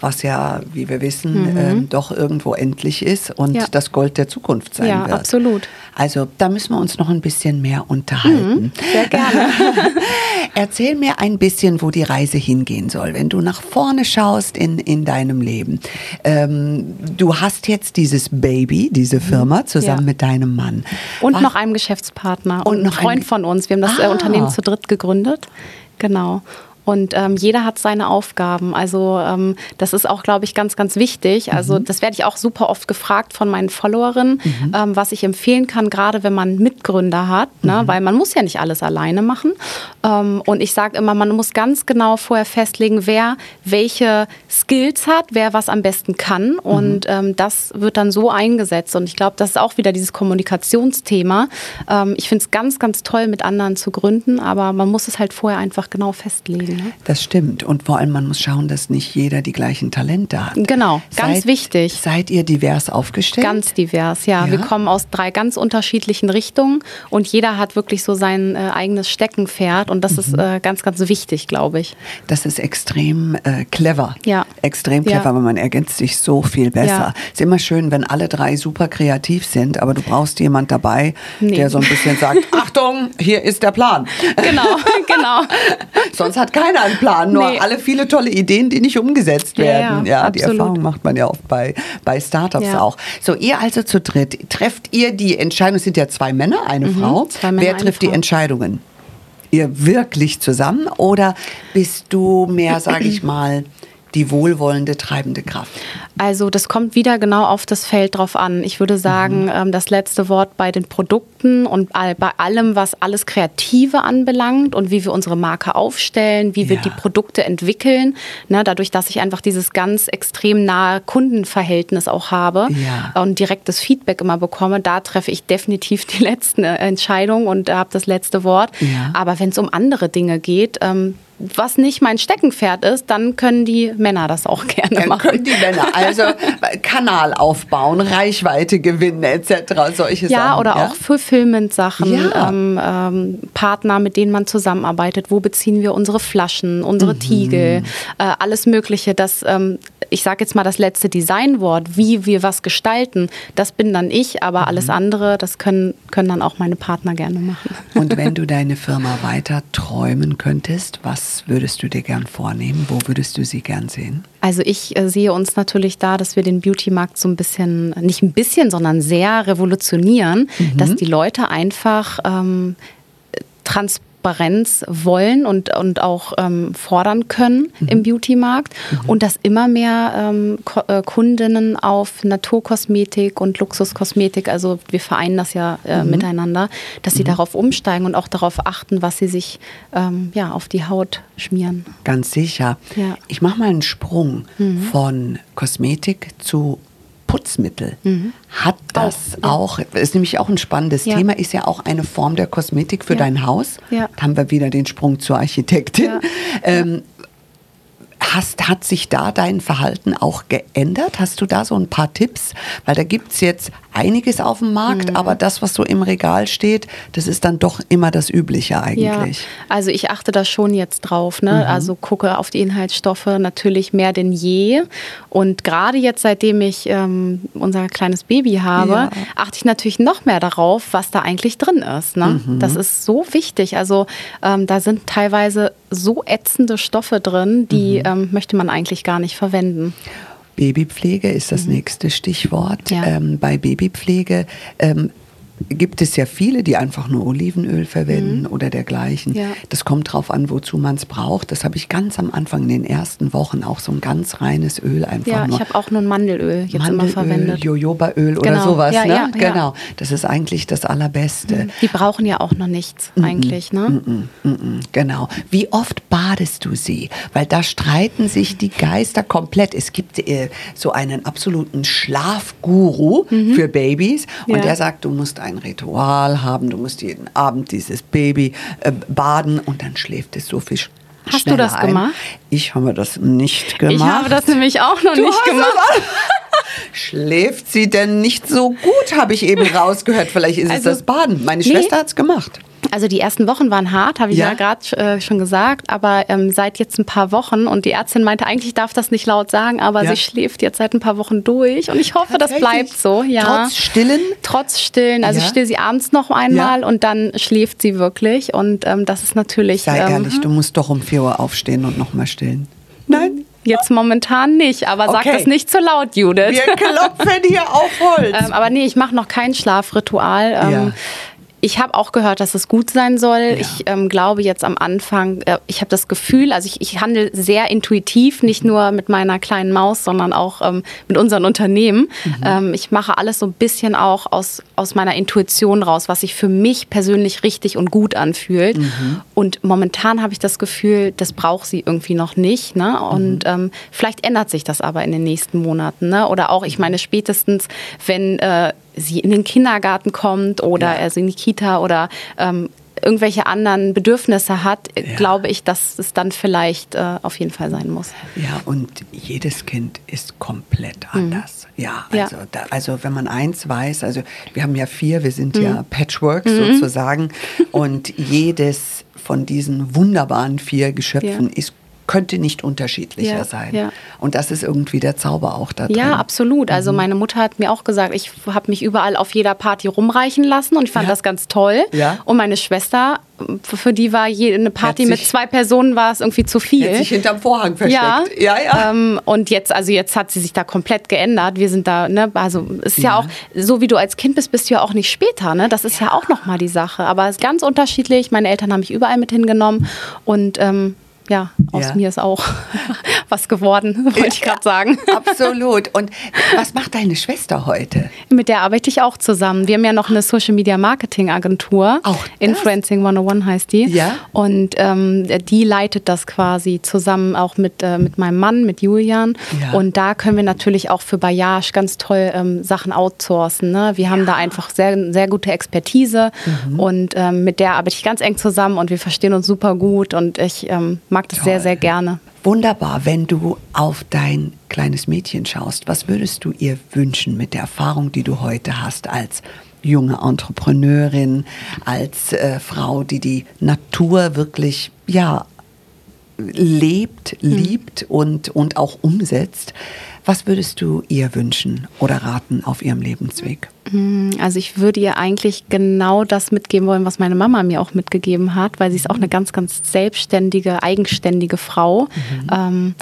was ja, wie wir wissen, mhm. ähm, doch irgendwo endlich ist und das Gold der Zukunft sein
ja,
wird.
absolut.
Also da müssen wir uns noch ein bisschen mehr unterhalten.
Mhm. Sehr gerne. (laughs) (laughs)
Erzähl mir ein bisschen, wo die Reise hingehen soll, wenn du nach vorne schaust in, in deinem Leben. Ähm, du hast jetzt dieses Baby, diese Firma, mhm. zusammen ja. mit deinem Mann.
Und Was? noch einem Geschäftspartner und, und noch ein Freund von uns. Wir haben das äh, ah. Unternehmen zu dritt gegründet. Genau. Und ähm, jeder hat seine Aufgaben. Also ähm, das ist auch, glaube ich, ganz, ganz wichtig. Also mhm. das werde ich auch super oft gefragt von meinen Followerinnen, mhm. ähm, was ich empfehlen kann, gerade wenn man Mitgründer hat, ne? Mhm. weil man muss ja nicht alles alleine machen. Ähm, und ich sage immer, man muss ganz genau vorher festlegen, wer welche Skills hat, wer was am besten kann. Mhm. Und ähm, das wird dann so eingesetzt. Und ich glaube, das ist auch wieder dieses Kommunikationsthema. Ähm, ich finde es ganz, ganz toll, mit anderen zu gründen, aber man muss es halt vorher einfach genau festlegen.
Ne? Das stimmt. Und vor allem, man muss schauen, dass nicht jeder die gleichen Talente hat.
Genau, ganz
seid,
wichtig.
Seid ihr divers aufgestellt?
Ganz divers, ja. ja. Wir kommen aus drei ganz unterschiedlichen Richtungen und jeder hat wirklich so sein äh, eigenes Steckenpferd und das mhm. ist äh, ganz, ganz wichtig, glaube ich.
Das ist extrem äh, clever.
Ja.
Extrem clever, ja. weil man ergänzt sich so viel besser. Ja. Ist immer schön, wenn alle drei super kreativ sind, aber du brauchst jemand dabei, nee. der so ein bisschen sagt, (laughs) Achtung, hier ist der Plan.
Genau, (laughs) genau. (laughs)
Sonst hat keiner keiner einen Plan, nur nee. alle viele tolle Ideen, die nicht umgesetzt werden. Ja, ja, ja die Erfahrung macht man ja oft bei, bei Startups ja. auch. So, ihr also zu dritt, trefft ihr die Entscheidung, es sind ja zwei Männer, eine mhm, Frau. Männer, Wer trifft die Entscheidungen? Ihr wirklich zusammen oder bist du mehr, sage ich (clears throat) mal, die wohlwollende treibende Kraft?
Also das kommt wieder genau auf das Feld drauf an. Ich würde sagen, mhm. ähm, das letzte Wort bei den Produkten und bei allem, was alles Kreative anbelangt und wie wir unsere Marke aufstellen, wie ja. wir die Produkte entwickeln. Ne, dadurch, dass ich einfach dieses ganz extrem nahe Kundenverhältnis auch habe ja. und direktes Feedback immer bekomme, da treffe ich definitiv die (laughs) letzte Entscheidung und habe das letzte Wort. Ja. Aber wenn es um andere Dinge geht, ähm, was nicht mein Steckenpferd ist, dann können die Männer das auch (laughs) gerne dann machen.
Können die Männer also Kanal aufbauen, Reichweite gewinnen etc. Solche
ja,
Sachen.
Oder ja, oder auch Fulfillment-Sachen, ja. ähm, ähm, Partner, mit denen man zusammenarbeitet. Wo beziehen wir unsere Flaschen, unsere mhm. Tiegel, äh, alles Mögliche. Das, ähm, ich sage jetzt mal das letzte Designwort, wie wir was gestalten, das bin dann ich, aber mhm. alles andere, das können, können dann auch meine Partner gerne machen.
Und wenn (laughs) du deine Firma weiter träumen könntest, was was würdest du dir gern vornehmen? Wo würdest du sie gern sehen?
Also ich äh, sehe uns natürlich da, dass wir den Beauty-Markt so ein bisschen, nicht ein bisschen, sondern sehr revolutionieren, mhm. dass die Leute einfach ähm, trans Transparenz wollen und, und auch ähm, fordern können mhm. im Beauty-Markt mhm. und dass immer mehr ähm, äh, Kundinnen auf Naturkosmetik und Luxuskosmetik, also wir vereinen das ja äh, mhm. miteinander, dass sie mhm. darauf umsteigen und auch darauf achten, was sie sich ähm, ja, auf die Haut schmieren.
Ganz sicher. Ja. Ich mache mal einen Sprung mhm. von Kosmetik zu Putzmittel. Mhm. Hat das auch, auch, ist nämlich auch ein spannendes ja. Thema, ist ja auch eine Form der Kosmetik für ja. dein Haus. Ja. Da haben wir wieder den Sprung zur Architektin. Ähm, Hast, hat sich da dein Verhalten auch geändert? Hast du da so ein paar Tipps? Weil da gibt es jetzt einiges auf dem Markt, mhm. aber das, was so im Regal steht, das ist dann doch immer das Übliche eigentlich. Ja,
also ich achte da schon jetzt drauf. Ne? Mhm. Also gucke auf die Inhaltsstoffe natürlich mehr denn je. Und gerade jetzt, seitdem ich ähm, unser kleines Baby habe, ja. achte ich natürlich noch mehr darauf, was da eigentlich drin ist. Ne? Mhm. Das ist so wichtig. Also ähm, da sind teilweise so ätzende Stoffe drin, die mhm. ähm, möchte man eigentlich gar nicht verwenden.
Babypflege ist das mhm. nächste Stichwort. Ja. Ähm, bei Babypflege ähm, gibt es ja viele, die einfach nur Olivenöl verwenden mhm. oder dergleichen. Ja. Das kommt drauf an, wozu man es braucht. Das habe ich ganz am Anfang in den ersten Wochen auch so ein ganz reines Öl einfach
ja,
nur.
ich habe auch nur ein Mandelöl jetzt Mandelöl, immer verwendet.
Jojobaöl genau. oder sowas. Ja, ne? ja, genau. Das ist eigentlich das Allerbeste. Mhm.
Die brauchen ja auch noch nichts mhm. eigentlich. Ne?
Mhm. Mhm. Genau. Wie oft badest du sie? Weil da streiten sich die Geister komplett. Es gibt äh, so einen absoluten Schlafguru mhm. für Babys und der sagt, du musst ein Ritual haben, du musst jeden Abend dieses Baby äh, baden und dann schläft es so viel
Hast du das ein. gemacht?
Ich habe das nicht gemacht. Ich
habe das nämlich auch noch du nicht gemacht. (laughs)
Schläft sie denn nicht so gut, habe ich eben rausgehört. Vielleicht ist also, es das Baden. Meine nee. Schwester hat es gemacht.
Also die ersten Wochen waren hart, habe ich ja, ja gerade äh, schon gesagt, aber ähm, seit jetzt ein paar Wochen und die Ärztin meinte, eigentlich darf das nicht laut sagen, aber ja. sie schläft jetzt seit ein paar Wochen durch und ich hoffe, das bleibt so. Ja.
Trotz Stillen?
Trotz Stillen. Also ja. ich still sie abends noch einmal und dann schläft sie wirklich und ähm, das ist natürlich...
Sei ähm, ehrlich, du musst doch um 4 Uhr aufstehen und nochmal stillen.
Nein? Jetzt momentan nicht, aber okay. sag das nicht zu laut, Judith.
Wir klopfen hier auf Holz. (laughs)
ähm, aber nee, ich mache noch kein Schlafritual. Ähm, ja. Ich habe auch gehört, dass es gut sein soll. Ja. Ich ähm, glaube jetzt am Anfang, äh, ich habe das Gefühl, also ich, ich handle sehr intuitiv, nicht nur mit meiner kleinen Maus, sondern auch ähm, mit unseren Unternehmen. Mhm. Ähm, ich mache alles so ein bisschen auch aus, aus meiner Intuition raus, was sich für mich persönlich richtig und gut anfühlt. Mhm. Und momentan habe ich das Gefühl, das braucht sie irgendwie noch nicht. Ne? Und mhm. vielleicht ändert sich das aber in den nächsten Monaten. Ne? Oder auch, ich meine, spätestens, wenn äh, sie in den Kindergarten kommt oder ja. also in die Kita oder ähm, irgendwelche anderen Bedürfnisse hat, ja. glaube ich, dass es dann vielleicht äh, auf jeden Fall sein muss.
Ja, und jedes Kind ist komplett mhm. anders. Mhm. Ja, also, ja. Da, also wenn man eins weiß, also wir haben ja vier, wir sind mhm. ja Patchwork mhm. sozusagen und jedes von diesen wunderbaren vier Geschöpfen ja. ist könnte nicht unterschiedlicher ja, sein. Ja. Und das ist irgendwie der Zauber auch da drin.
Ja, absolut. Also mhm. meine Mutter hat mir auch gesagt, ich habe mich überall auf jeder Party rumreichen lassen und ich fand ja. das ganz toll. Ja. Und meine Schwester, für die war eine Party mit zwei Personen war es irgendwie zu viel. Hat
sich hinterm Vorhang versteckt. Ja,
ja. ja. Ähm, und jetzt, also jetzt hat sie sich da komplett geändert. Wir sind da, ne, also ist ja, auch, so wie du als Kind bist, bist du ja auch nicht später, ne? Das ist ja, auch nochmal die Sache. Aber es ist ganz unterschiedlich. Meine Eltern haben mich überall mit hingenommen und ähm, ja, aus ja. mir ist auch (laughs) was geworden, wollte ich gerade sagen. (laughs)
Absolut. Und was macht deine Schwester heute?
Mit der arbeite ich auch zusammen. Wir haben ja noch eine Social Media Marketing Agentur. Auch das? Influencing 101 heißt die. Ja. Und ähm, die leitet das quasi zusammen auch mit, äh, mit meinem Mann, mit Julian. Ja. Und da können wir natürlich auch für Bayage ganz toll ähm, Sachen outsourcen. Ne? Wir haben ja. da einfach sehr, sehr gute Expertise mhm. und ähm, mit der arbeite ich ganz eng zusammen und wir verstehen uns super gut und ich ähm, mag das Toll. sehr, sehr gerne.
Wunderbar, wenn du auf dein kleines Mädchen schaust, was würdest du ihr wünschen mit der Erfahrung, die du heute hast als junge Entrepreneurin, als äh, Frau, die die Natur wirklich, ja, lebt, mhm. liebt und, und auch umsetzt. Was würdest du ihr wünschen oder raten auf ihrem Lebensweg?
Mm, also ich würde ihr eigentlich genau das mitgeben wollen, was meine Mama mir auch mitgegeben hat, weil sie ist auch eine ganz, ganz selbstständige, eigenständige Frau. Mhm. Ähm,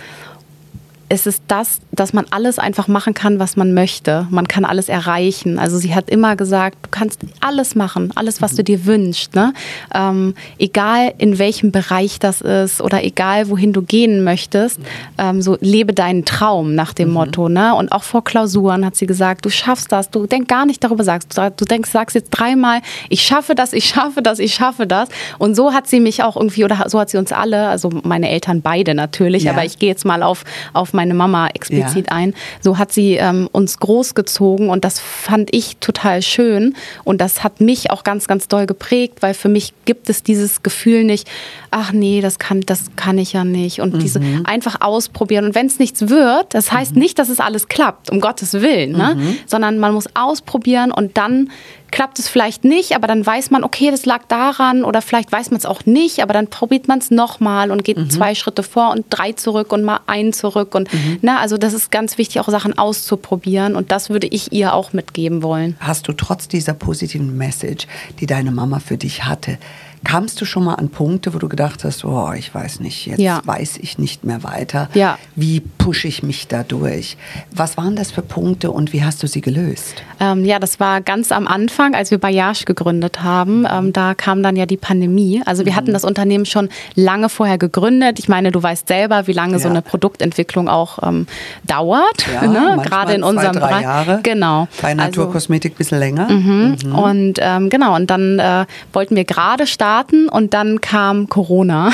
es ist das, dass man alles einfach machen kann, was man möchte. Man kann alles erreichen. Also sie hat immer gesagt, du kannst alles machen, alles, was du dir wünschst. Ne? Ähm, egal in welchem Bereich das ist oder egal wohin du gehen möchtest, ähm, so lebe deinen Traum nach dem mhm. Motto. Ne? Und auch vor Klausuren hat sie gesagt, du schaffst das. Du denk gar nicht darüber, sagst du denkst, sagst jetzt dreimal, ich schaffe das, ich schaffe das, ich schaffe das. Und so hat sie mich auch irgendwie oder so hat sie uns alle, also meine Eltern beide natürlich, ja. aber ich gehe jetzt mal auf auf meine Mama explizit ja. ein. So hat sie ähm, uns großgezogen und das fand ich total schön und das hat mich auch ganz, ganz doll geprägt, weil für mich gibt es dieses Gefühl nicht, ach nee, das kann, das kann ich ja nicht und mhm. diese einfach ausprobieren und wenn es nichts wird, das heißt mhm. nicht, dass es alles klappt, um Gottes Willen, ne? Mhm. sondern man muss ausprobieren und dann klappt es vielleicht nicht, aber dann weiß man, okay, das lag daran oder vielleicht weiß man es auch nicht, aber dann probiert man es nochmal und geht mhm. zwei Schritte vor und drei zurück und mal einen zurück und mhm. na, also das ist ganz wichtig, auch Sachen auszuprobieren und das würde ich ihr auch mitgeben wollen.
Hast du trotz dieser positiven Message, die deine Mama für dich hatte, Kamst du schon mal an Punkte, wo du gedacht hast, oh, ich weiß nicht, jetzt ja. weiß ich nicht mehr weiter. Ja. Wie pushe ich mich da durch? Was waren das für Punkte und wie hast du sie gelöst?
Ähm, ja, das war ganz am Anfang, als wir Bayash gegründet haben. Ähm, da kam dann ja die Pandemie. Also wir mhm. hatten das Unternehmen schon lange vorher gegründet. Ich meine, du weißt selber, wie lange ja. so eine Produktentwicklung auch ähm, dauert. Ja, (laughs) ne? Gerade in unserem
Bereich. Jahre.
Genau.
Bei Naturkosmetik ein bisschen länger.
Mhm. Mhm. Und ähm, genau, und dann äh, wollten wir gerade starten starten und dann kam Corona.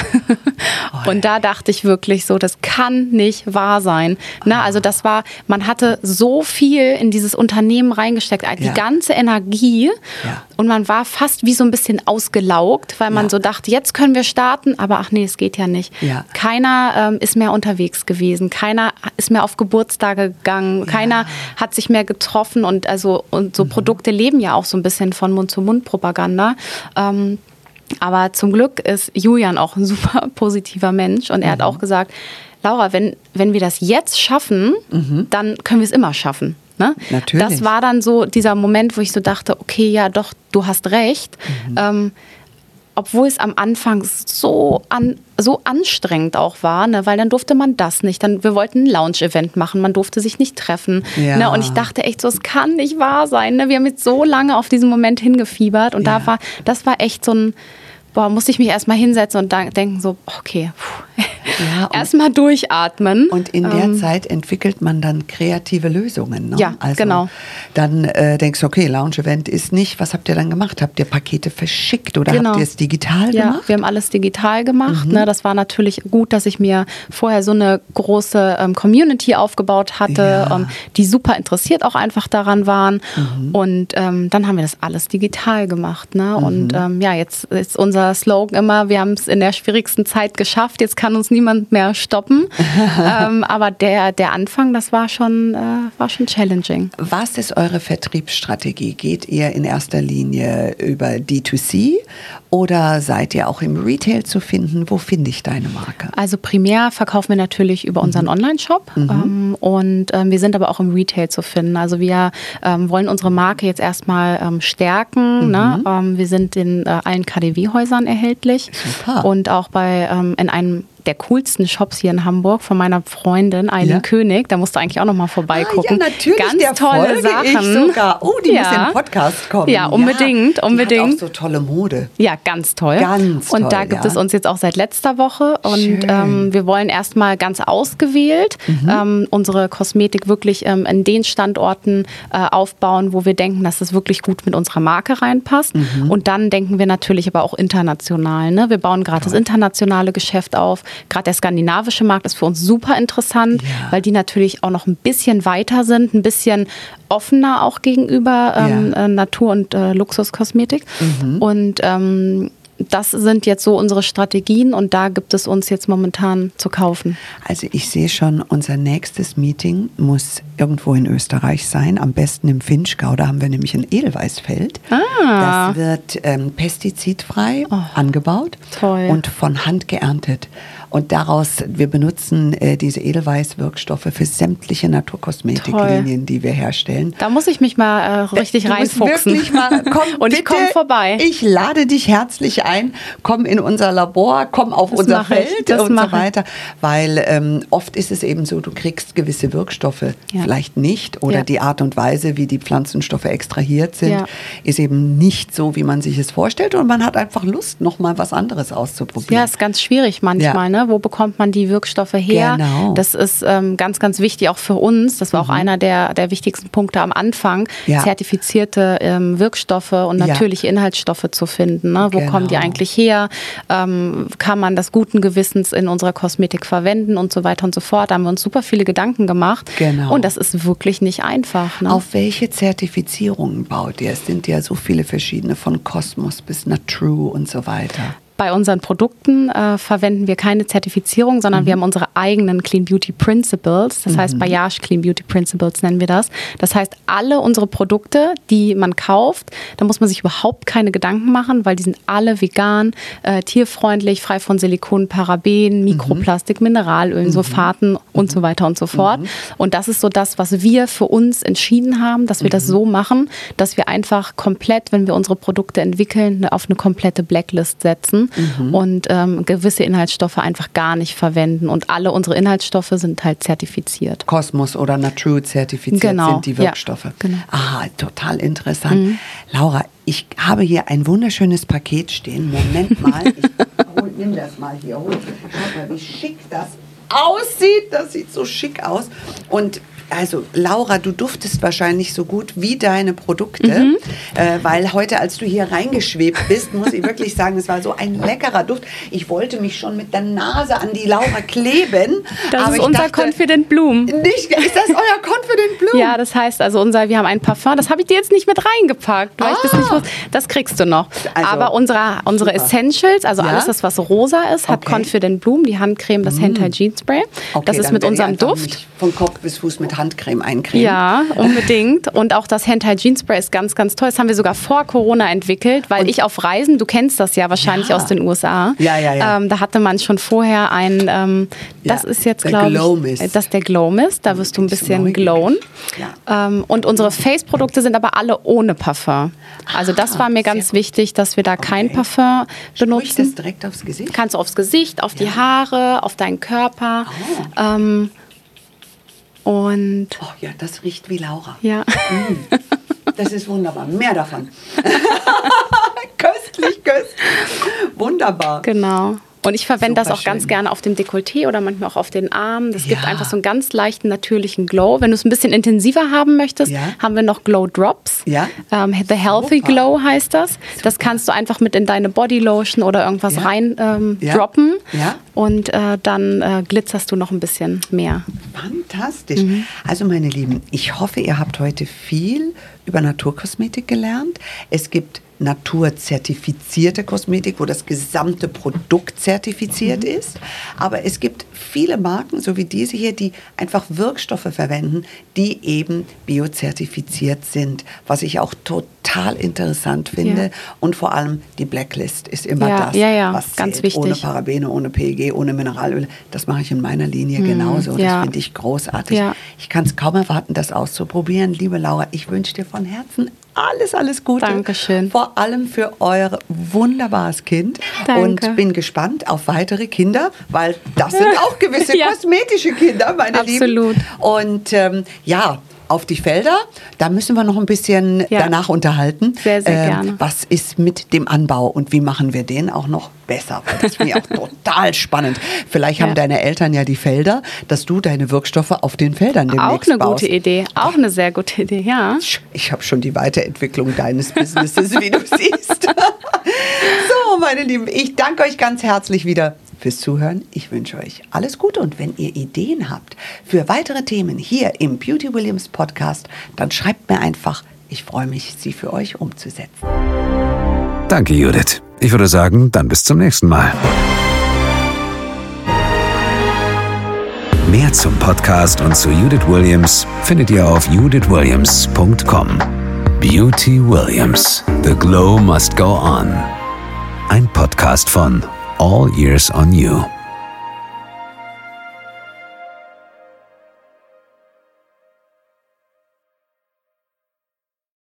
(laughs) und da dachte ich wirklich so, das kann nicht wahr sein. Na, also das war, man hatte so viel in dieses Unternehmen reingesteckt, die ja. ganze Energie ja. und man war fast wie so ein bisschen ausgelaugt, weil man ja. so dachte, jetzt können wir starten, aber ach nee, es geht ja nicht. Keiner ähm, ist mehr unterwegs gewesen, keiner ist mehr auf Geburtstage gegangen, keiner hat sich mehr getroffen und also und so mhm. Produkte leben ja auch so ein bisschen von Mund-zu-Mund-Propaganda. Ähm, aber zum Glück ist Julian auch ein (laughs) super positiver Mensch und er mhm. hat auch gesagt, Laura, wenn, wenn wir das jetzt schaffen, mhm. dann können wir es immer schaffen. Ne?
Natürlich.
Das war dann so dieser Moment, wo ich so dachte, okay, ja doch, du hast recht. Mhm. Ähm, obwohl es am Anfang so, an, so anstrengend auch war, ne? weil dann durfte man das nicht. Dann, wir wollten ein Lounge-Event machen, man durfte sich nicht treffen. Ja. Ne? Und ich dachte echt so, es kann nicht wahr sein. Ne? Wir haben jetzt so lange auf diesen Moment hingefiebert und ja. da war, das war echt so ein, boah, musste ich mich erstmal hinsetzen und denken so, okay, ja, erstmal durchatmen.
Und in der ähm, Zeit entwickelt man dann kreative Lösungen. Ne?
Ja, also genau.
Dann äh, denkst du, okay, Lounge-Event ist nicht, was habt ihr dann gemacht? Habt ihr Pakete verschickt oder genau. habt ihr es digital
ja,
gemacht?
wir haben alles digital gemacht. Mhm. Ne? Das war natürlich gut, dass ich mir vorher so eine große ähm, Community aufgebaut hatte, ja. ähm, die super interessiert auch einfach daran waren. Mhm. Und ähm, dann haben wir das alles digital gemacht. Ne? Mhm. Und ähm, ja, jetzt ist unser Slogan immer, wir haben es in der schwierigsten Zeit geschafft, jetzt kann uns niemand mehr stoppen. (laughs) ähm, aber der, der Anfang, das war schon, äh, war schon challenging.
Was ist eure Vertriebsstrategie? Geht ihr in erster Linie über D2C oder seid ihr auch im Retail zu finden? Wo finde ich deine Marke?
Also primär verkaufen wir natürlich über unseren mhm. Online-Shop mhm. ähm, und ähm, wir sind aber auch im Retail zu finden. Also wir ähm, wollen unsere Marke jetzt erstmal ähm, stärken. Mhm. Ne? Ähm, wir sind in äh, allen KDW-Häusern erhältlich Super. und auch bei in einem der coolsten Shops hier in Hamburg von meiner Freundin Eileen ja. König. Da musst du eigentlich auch noch mal vorbeigucken.
Ah, ja, natürlich.
Ganz tolle Sachen.
Oh, die ja. muss in den Podcast kommen.
Ja, unbedingt,
ja,
unbedingt.
Die hat auch so tolle Mode.
Ja, ganz toll.
Ganz
toll. Und da gibt es uns jetzt auch seit letzter Woche. Und ähm, wir wollen erstmal ganz ausgewählt mhm. ähm, unsere Kosmetik wirklich ähm, in den Standorten äh, aufbauen, wo wir denken, dass es wirklich gut mit unserer Marke reinpasst. Mhm. Und dann denken wir natürlich aber auch international. Ne? Wir bauen gerade das internationale Geschäft auf. Gerade der skandinavische Markt ist für uns super interessant, ja. weil die natürlich auch noch ein bisschen weiter sind, ein bisschen offener auch gegenüber ähm, ja. Äh, Natur- und äh, Luxuskosmetik. Mhm. Und ähm, das sind jetzt so unsere Strategien und da gibt es uns jetzt momentan zu kaufen.
Also ich sehe schon, unser nächstes Meeting muss irgendwo in Österreich sein, am besten im Finchgau. Da haben wir nämlich ein Edelweißfeld. Ah. Das wird ähm, pestizidfrei oh, angebaut
toll.
und von Hand geerntet. Und daraus, wir benutzen äh, diese Edelweiß-Wirkstoffe für sämtliche Naturkosmetiklinien, die wir herstellen.
Da muss ich mich mal äh, richtig du reinfuchsen.
Wirklich mal, (laughs) komm,
Und ich komme vorbei.
Ich lade dich herzlich ein. Komm in unser Labor, komm auf das unser Feld und so weiter. Weil ähm, oft ist es eben so, du kriegst gewisse Wirkstoffe ja. vielleicht nicht oder ja. die Art und Weise, wie die Pflanzenstoffe extrahiert sind, ja. ist eben nicht so, wie man sich es vorstellt. Und man hat einfach Lust, noch mal was anderes auszuprobieren.
Ja, ist ganz schwierig manchmal. Ne? Wo bekommt man die Wirkstoffe her?
Genau.
Das ist ähm, ganz, ganz wichtig auch für uns. Das war mhm. auch einer der, der wichtigsten Punkte am Anfang, ja. zertifizierte ähm, Wirkstoffe und natürliche ja. Inhaltsstoffe zu finden. Ne? Wo genau. kommen die eigentlich her? Ähm, kann man das guten Gewissens in unserer Kosmetik verwenden und so weiter und so fort? Da haben wir uns super viele Gedanken gemacht.
Genau.
Und das ist wirklich nicht einfach.
Ne? Auf welche Zertifizierungen baut ihr? Es sind ja so viele verschiedene, von Cosmos bis Natrue und so weiter
bei unseren Produkten äh, verwenden wir keine Zertifizierung, sondern mhm. wir haben unsere eigenen Clean Beauty Principles. Das mhm. heißt, Bayage Clean Beauty Principles nennen wir das. Das heißt, alle unsere Produkte, die man kauft, da muss man sich überhaupt keine Gedanken machen, weil die sind alle vegan, äh, tierfreundlich, frei von Silikon, Paraben, mhm. Mikroplastik, mhm. Mineralölen, Sulfaten und so weiter und so fort. Mhm. Und das ist so das, was wir für uns entschieden haben, dass wir das mhm. so machen, dass wir einfach komplett, wenn wir unsere Produkte entwickeln, auf eine komplette Blacklist setzen mhm. und ähm, gewisse Inhaltsstoffe einfach gar nicht verwenden. Und alle unsere Inhaltsstoffe sind halt zertifiziert.
Kosmos oder Natrue zertifiziert
genau.
sind die Wirkstoffe. Ja,
genau.
Aha, total interessant. Mhm. Laura, ich habe hier ein wunderschönes Paket stehen. Moment mal, ich (laughs) hol, nimm das mal hier. Hol. Schau mal, wie schick das aussieht. Das sieht so schick aus. Und also Laura, du duftest wahrscheinlich so gut wie deine Produkte, mhm. äh, weil heute, als du hier reingeschwebt bist, muss ich wirklich sagen, es war so ein leckerer Duft. Ich wollte mich schon mit der Nase an die Laura kleben.
Das ist unser dachte, Confident Bloom.
Nicht, ist das euer Confident Bloom?
Ja, das heißt also unser, wir haben ein Parfum, das habe ich dir jetzt nicht mit reingepackt, weil ah. ich das nicht ah. wusste. Das kriegst du noch. Also, Aber unsere, unsere Essentials, also ja? alles das, was rosa ist, hat okay. Confident Bloom, die Handcreme, das mm. Hentai Jean Spray. Okay, das ist mit unserem Duft.
Von Kopf bis Fuß mit Handcreme eincremen.
Ja, unbedingt. Und auch das Hentai Jean Spray ist ganz, ganz toll. Das haben wir sogar vor Corona entwickelt, weil und ich auf Reisen, du kennst das ja wahrscheinlich ja. aus den USA.
Ja, ja, ja.
Ähm, da hatte man schon vorher ein, ähm, das ja, ist jetzt, glaube ich, das ist der Glow Mist. Da wirst du ein bisschen glowen. Ja. Ähm, und unsere Face-Produkte sind aber alle ohne Parfum. Also das ah, war mir ganz wichtig, dass wir da okay. kein Parfum benutzen. Sprich
das direkt aufs Gesicht?
Kannst du aufs Gesicht, auf die Haare, auf deinen Körper. Oh. Und
oh ja, das riecht wie Laura.
Ja. Mm.
Das ist wunderbar. Mehr davon. (laughs) (laughs) köstlich, köstlich. Wunderbar.
Genau. Und ich verwende das auch schön. ganz gerne auf dem Dekolleté oder manchmal auch auf den Armen. Das ja. gibt einfach so einen ganz leichten, natürlichen Glow. Wenn du es ein bisschen intensiver haben möchtest, ja. haben wir noch Glow Drops.
Ja.
Ähm, The Healthy Super. Glow heißt das. Super. Das kannst du einfach mit in deine Body Lotion oder irgendwas ja. rein ähm, droppen.
Ja.
Und äh, dann äh, glitzerst du noch ein bisschen mehr.
Fantastisch. Mhm. Also meine Lieben, ich hoffe, ihr habt heute viel über Naturkosmetik gelernt. Es gibt naturzertifizierte Kosmetik, wo das gesamte Produkt zertifiziert mhm. ist. Aber es gibt viele Marken, so wie diese hier, die einfach Wirkstoffe verwenden, die eben biozertifiziert sind, was ich auch total interessant finde. Ja. Und vor allem die Blacklist ist immer
ja,
das,
ja,
was
ganz
zählt.
wichtig.
Ohne Parabene, ohne PEG, ohne Mineralöle. Das mache ich in meiner Linie mhm. genauso. Das finde ich großartig. Ich kann es kaum erwarten, das auszuprobieren. Liebe Laura, ich wünsche dir von Herzen alles, alles Gute.
Dankeschön.
Vor allem für euer wunderbares Kind. Danke. Und bin gespannt auf weitere Kinder, weil das sind (laughs) auch gewisse kosmetische Kinder, meine
Absolut.
Lieben. Und ähm, ja, auf die Felder. Da müssen wir noch ein bisschen ja. danach unterhalten.
Sehr, sehr ähm, gerne.
Was ist mit dem Anbau und wie machen wir den auch noch besser? Das finde ich auch (laughs) total spannend. Vielleicht ja. haben deine Eltern ja die Felder, dass du deine Wirkstoffe auf den Feldern demnächst
Auch eine baust. gute Idee. Auch eine sehr gute Idee, ja.
Ich habe schon die Weiterentwicklung deines Businesses, wie du siehst. (laughs) so, meine Lieben, ich danke euch ganz herzlich wieder fürs Zuhören. Ich wünsche euch alles Gute und wenn ihr Ideen habt für weitere Themen hier im Beauty Williams Podcast, dann schreibt mir einfach. Ich freue mich, sie für euch umzusetzen.
Danke, Judith. Ich würde sagen, dann bis zum nächsten Mal. Mehr zum Podcast und zu Judith Williams findet ihr auf judithwilliams.com. Beauty Williams. The Glow Must Go On. Ein Podcast von all ears on you.